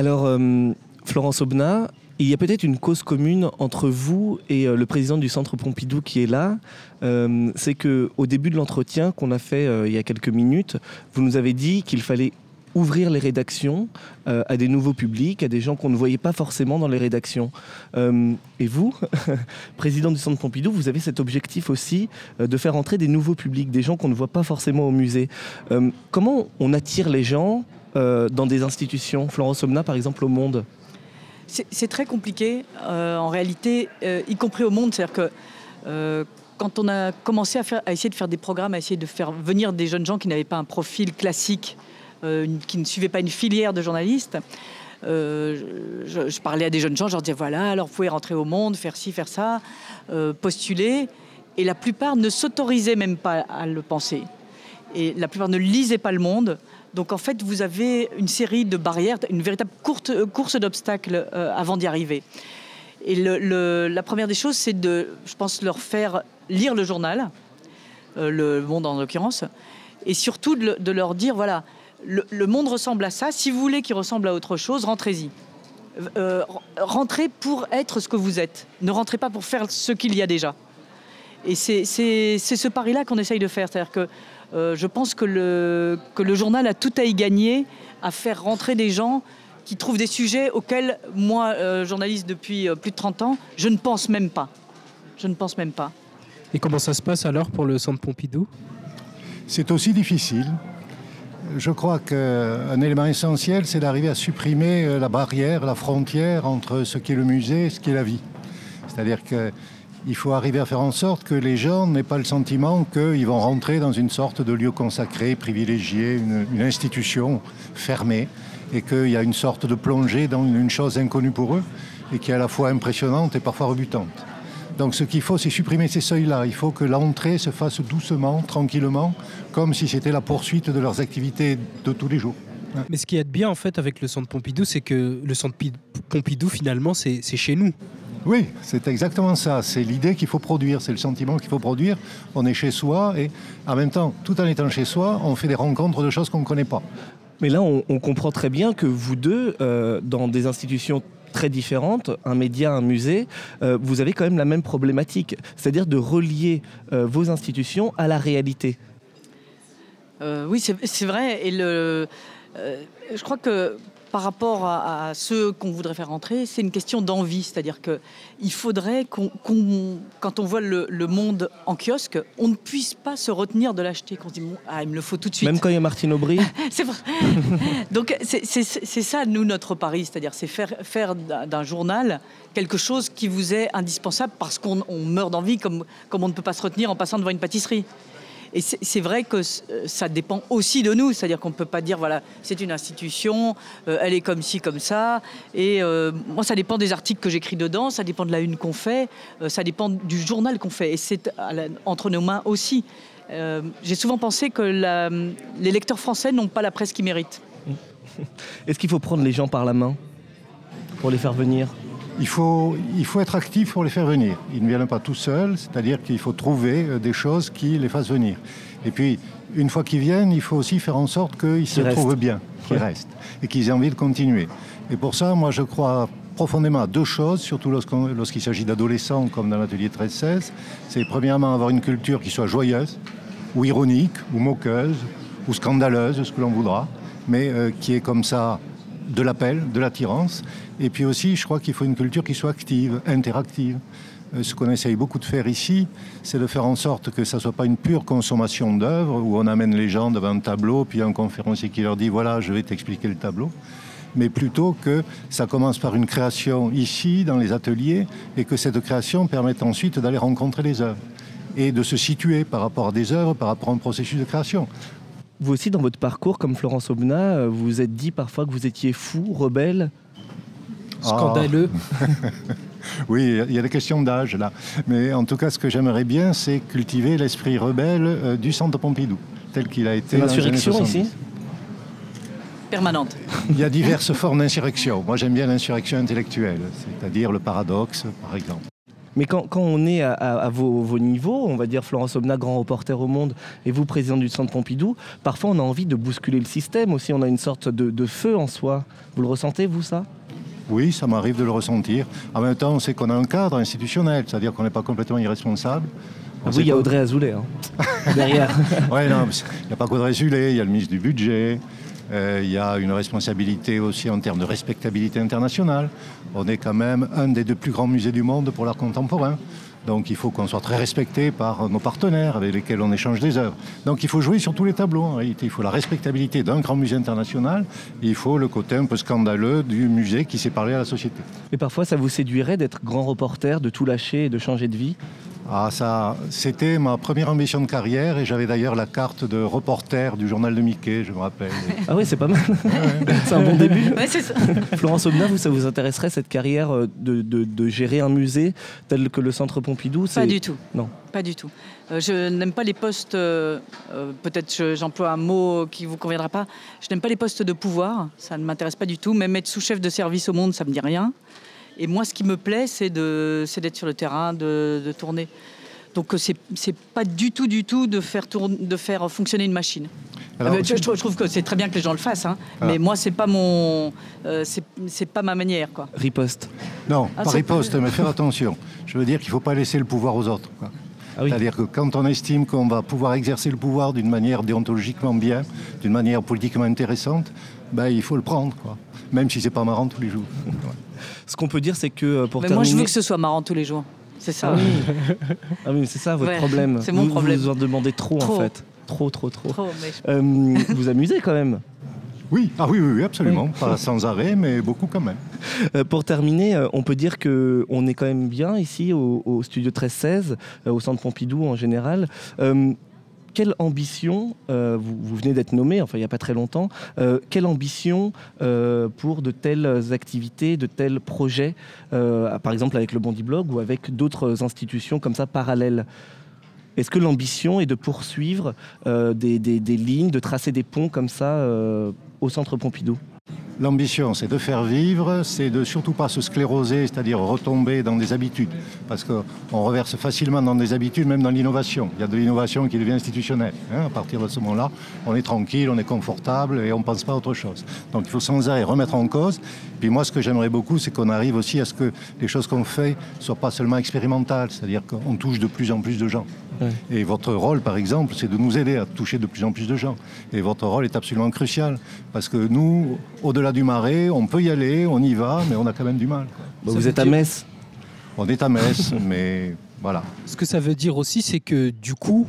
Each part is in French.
Alors, euh, Florence Aubenas, il y a peut-être une cause commune entre vous et euh, le président du Centre Pompidou qui est là. Euh, c'est que au début de l'entretien qu'on a fait il y a quelques minutes, vous nous avez dit qu'il fallait ouvrir les rédactions à des nouveaux publics, à des gens qu'on ne voyait pas forcément dans les rédactions. Et vous, président du Centre Pompidou, vous avez cet objectif aussi de faire entrer des nouveaux publics, des gens qu'on ne voit pas forcément au musée. Comment on attire les gens euh, dans des institutions Florence Omna, par exemple, au Monde C'est très compliqué euh, en réalité, euh, y compris au monde. C'est-à-dire que quand on a commencé à, essayer de faire des programmes, à essayer de faire venir des jeunes gens qui n'avaient pas un profil classique, qui ne suivaient pas une filière de journalistes, euh, je, parlais à des jeunes gens, je leur disais voilà, alors vous pouvez rentrer au monde, faire ci, faire ça, postuler. Et la plupart ne s'autorisaient même pas à le penser. Et la plupart ne lisaient pas le monde. Donc en fait, vous avez une série de barrières, une véritable courte, euh, course d'obstacles euh, avant d'y arriver. Et la première des choses, c'est de, je pense, leur faire lire le journal, euh, le Monde en l'occurrence, et surtout de, le- de leur dire voilà, le, monde ressemble à ça. Si vous voulez qu'il ressemble à autre chose, rentrez-y. Rentrez pour être ce que vous êtes. Ne rentrez pas pour faire ce qu'il y a déjà. Et c'est ce pari-là qu'on essaye de faire. C'est-à-dire que euh, je pense que le, que le journal a tout à y gagner à faire rentrer des gens qui trouvent des sujets auxquels moi, euh, journaliste depuis euh, plus de 30 ans, je ne pense même pas. Je ne pense même pas. Et comment ça se passe alors pour le Centre Pompidou? C'est aussi difficile. Je crois qu'un élément essentiel, c'est d'arriver à supprimer la barrière, la frontière entre ce qui est le musée et ce qui est la vie. C'est-à-dire qu'il faut arriver à faire en sorte que les gens n'aient pas le sentiment qu'ils vont rentrer dans une sorte de lieu consacré, privilégié, une, institution fermée, et qu'il y a une sorte de plongée dans une, chose inconnue pour eux, et qui est à la fois impressionnante et parfois rebutante. Donc ce qu'il faut, c'est supprimer ces seuils-là. Il faut que l'entrée se fasse doucement, tranquillement, comme si c'était la poursuite de leurs activités de tous les jours. Mais ce qui est bien en fait avec le Centre Pompidou, c'est que le Centre Pi- Pompidou finalement c'est chez nous. Oui, c'est exactement ça. C'est l'idée qu'il faut produire, c'est le sentiment qu'il faut produire. On est chez soi et en même temps, tout en étant chez soi, on fait des rencontres de choses qu'on ne connaît pas. Mais là, on, on comprend très bien que vous deux, euh, dans des institutions très différentes, un média, un musée, euh, vous avez quand même la même problématique, c'est-à-dire de relier euh, vos institutions à la réalité. Euh, oui, c'est vrai. Et le, euh, je crois que par rapport à, à ceux qu'on voudrait faire rentrer, c'est une question d'envie. C'est-à-dire que il faudrait qu'on, quand on voit le, le monde en kiosque, on ne puisse pas se retenir de l'acheter. Qu'on se dit, ah, il me le faut tout de suite. Même quand il y a Martine Aubry, C'est vrai. Donc c'est ça, nous, notre pari, c'est-à-dire c'est faire, faire d'un journal quelque chose qui vous est indispensable parce qu'on on meurt d'envie comme, comme on ne peut pas se retenir en passant devant une pâtisserie. Et c'est vrai que euh, ça dépend aussi de nous, c'est-à-dire qu'on ne peut pas dire, voilà, c'est une institution, euh, elle est comme ci, comme ça. Et euh, moi, ça dépend des articles que j'écris dedans, ça dépend de la une qu'on fait, ça dépend du journal qu'on fait. Et c'est entre nos mains aussi. J'ai souvent pensé que les lecteurs français n'ont pas la presse qu'ils méritent. est-ce qu'il faut prendre les gens par la main pour les faire venir? Il faut, il faut être actif pour les faire venir. Ils ne viennent pas tout seuls, c'est-à-dire qu'il faut trouver euh, des choses qui les fassent venir. Et puis, une fois qu'ils viennent, il faut aussi faire en sorte qu'ils se restent. trouvent bien, qu'ils Ouais. restent, et qu'ils aient envie de continuer. Et pour ça, moi, je crois profondément à deux choses, surtout lorsqu'il s'agit d'adolescents, comme dans l'atelier 13-16. C'est premièrement avoir une culture qui soit joyeuse, ou ironique, ou moqueuse, ou scandaleuse, ce que l'on voudra, mais euh, qui est comme ça de l'appel, de l'attirance. Et puis aussi, je crois qu'il faut une culture qui soit active, interactive. Euh, Ce qu'on essaye beaucoup de faire ici, c'est de faire en sorte que ça ne soit pas une pure consommation d'œuvres où on amène les gens devant un tableau, puis un conférencier qui leur dit voilà, je vais t'expliquer le tableau. Mais plutôt que ça commence par une création ici, dans les ateliers, et que cette création permette ensuite d'aller rencontrer les œuvres et de se situer par rapport à des œuvres, par rapport à un processus de création. Vous aussi, dans votre parcours, comme Florence Aubenas, euh, vous vous êtes dit parfois que vous étiez fou, rebelle. Scandaleux. Oui, il y a des questions d'âge là. Mais en tout cas, ce que j'aimerais bien, c'est cultiver l'esprit rebelle euh, du Centre Pompidou, tel qu'il a été. L'insurrection 70. ici Permanente. Il y a diverses formes d'insurrection. Moi, j'aime bien l'insurrection intellectuelle, c'est-à-dire le paradoxe, par exemple. Mais quand, quand on est à, à- à vos, vos niveaux, on va dire Florence Obna, grand reporter au monde, et vous, président du Centre Pompidou, parfois on a envie de bousculer le système aussi. On a une sorte de, de feu en soi. Vous le ressentez, vous, ça? Oui, ça m'arrive de le ressentir. En même temps, on sait qu'on a un cadre institutionnel, c'est-à-dire qu'on n'est pas complètement irresponsable. On Oui, il y a Audrey Azoulay hein, derrière. Ouais, non, il n'y a pas qu'Audrey Sulé, il y a le ministre du Budget, il y a une responsabilité aussi en termes de respectabilité internationale. On est quand même un des deux plus grands musées du monde pour l'art contemporain. Donc il faut qu'on soit très respecté par nos partenaires avec lesquels on échange des œuvres. Donc il faut jouer sur tous les tableaux en réalité. Il faut la respectabilité d'un grand musée international, il faut le côté un peu scandaleux du musée qui s'est parlé à la société. Et parfois, ça vous séduirait d'être grand reporter, de tout lâcher et de changer de vie? Ah, ça, c'était ma première ambition de carrière et j'avais d'ailleurs la carte de reporter du journal de Mickey, je me rappelle. Ah oui, c'est pas mal. c'est un bon début. Ouais, c'est ça. Florence Obna, vous, ça vous intéresserait cette carrière euh, de, de- de gérer un musée tel que le Centre Pompidou Pas c'est- du tout. Non. Pas du tout. Euh, je n'aime pas les postes, euh, peut-être je- j'emploie un mot qui vous conviendra pas, je n'aime pas les postes de pouvoir, ça ne m'intéresse pas du tout. Même être sous-chef de service au monde, ça me dit rien. Et moi, ce qui me plaît, c'est de- c'est d'être sur le terrain, de, de tourner. Donc euh, c'est c'est pas du tout, du tout de faire, de faire fonctionner une machine. Alors, mais je, je trouve- je trouve que c'est très bien que les gens le fassent, hein, Ah. mais moi, c'est pas mon, euh, c'est c'est pas ma manière, quoi. Riposte. Non, Ah, pas riposte, mais faire attention. Je veux dire qu'il ne faut pas laisser le pouvoir aux autres. quoi. Ah oui. C'est-à-dire que quand on estime qu'on va pouvoir exercer le pouvoir d'une manière déontologiquement bien, d'une manière politiquement intéressante, ben, il faut le prendre, quoi. même si c'est pas marrant tous les jours. Ouais. Ce qu'on peut dire, c'est que euh, pour Mais terminer... moi, je veux que ce soit marrant tous les jours. C'est ça. Ah oui, Ah oui, c'est ça votre Ouais, problème. c'est mon Vous- problème. Vous en demandez trop, en Trop. fait. Trop, trop, trop. Trop, mais Euh, vous amusez quand même. Oui, ah oui, oui, oui, absolument. Pas sans arrêt, mais beaucoup quand même. Euh, pour terminer, euh, on peut dire que on est quand même bien ici au, au studio 1316, euh, au centre Pompidou en général. Quelle ambition, euh, vous, venez d'être nommé, enfin il n'y a pas très longtemps, euh, quelle ambition euh, pour de telles activités, de tels projets, par exemple avec le Bondi Blog ou avec d'autres institutions comme ça parallèles? Est-ce que l'ambition est de poursuivre des, lignes, de tracer des ponts comme ça au centre Pompidou? L'ambition, c'est de faire vivre, c'est de surtout pas se scléroser, c'est-à-dire retomber dans des habitudes. Parce qu'on reverse facilement dans des habitudes, même dans l'innovation. Il y a de l'innovation qui devient institutionnelle. hein. À partir de ce moment-là, on est tranquille, on est confortable et on ne pense pas à autre chose. Donc il faut sans arrêt remettre en cause. Puis moi, ce que j'aimerais beaucoup, c'est qu'on arrive aussi à ce que les choses qu'on fait ne soient pas seulement expérimentales, c'est-à-dire qu'on touche de plus en plus de gens. Ouais. Et votre rôle, par exemple, c'est de nous aider à toucher de plus en plus de gens. Et votre rôle est absolument crucial. Parce que nous, au-delà du marais, on peut y aller, on y va, mais on a quand même du mal. quoi. Bah, Vous êtes à Metz On est à Metz, mais voilà. Ce que ça veut dire aussi, c'est que du coup,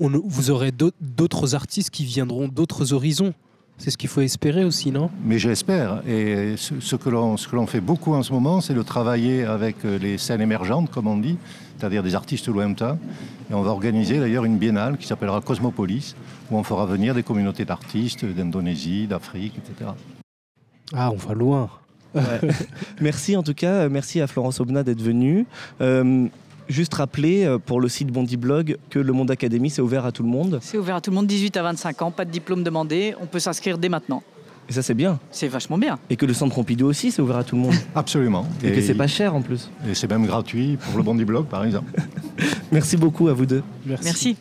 on, vous aurez d'autres- artistes qui viendront d'autres horizons. C'est ce qu'il faut espérer aussi, non? Mais j'espère. Et ce, ce que l'on ce que l'on fait beaucoup en ce moment, c'est de travailler avec euh, les scènes émergentes, comme on dit, c'est-à-dire des artistes lointains. Et on va organiser d'ailleurs une biennale qui s'appellera Cosmopolis, où on fera venir des communautés d'artistes d'Indonésie, d'Afrique, etc. Ah, on va loin. Merci en tout cas, euh, merci à Florence Obna d'être venue. Euh, juste rappeler euh, pour le site Bondi Blog que le Monde Académie c'est ouvert à tout le monde. C'est ouvert à tout le monde, 18 à 25 ans, pas de diplôme demandé, on peut s'inscrire dès maintenant. Et ça c'est bien. C'est vachement bien. Et que le centre Pompidou aussi c'est ouvert à tout le monde. Absolument. Et, que c'est pas cher en plus. et c'est même gratuit pour le Bondi Blog, par exemple. Merci beaucoup à vous deux. Merci.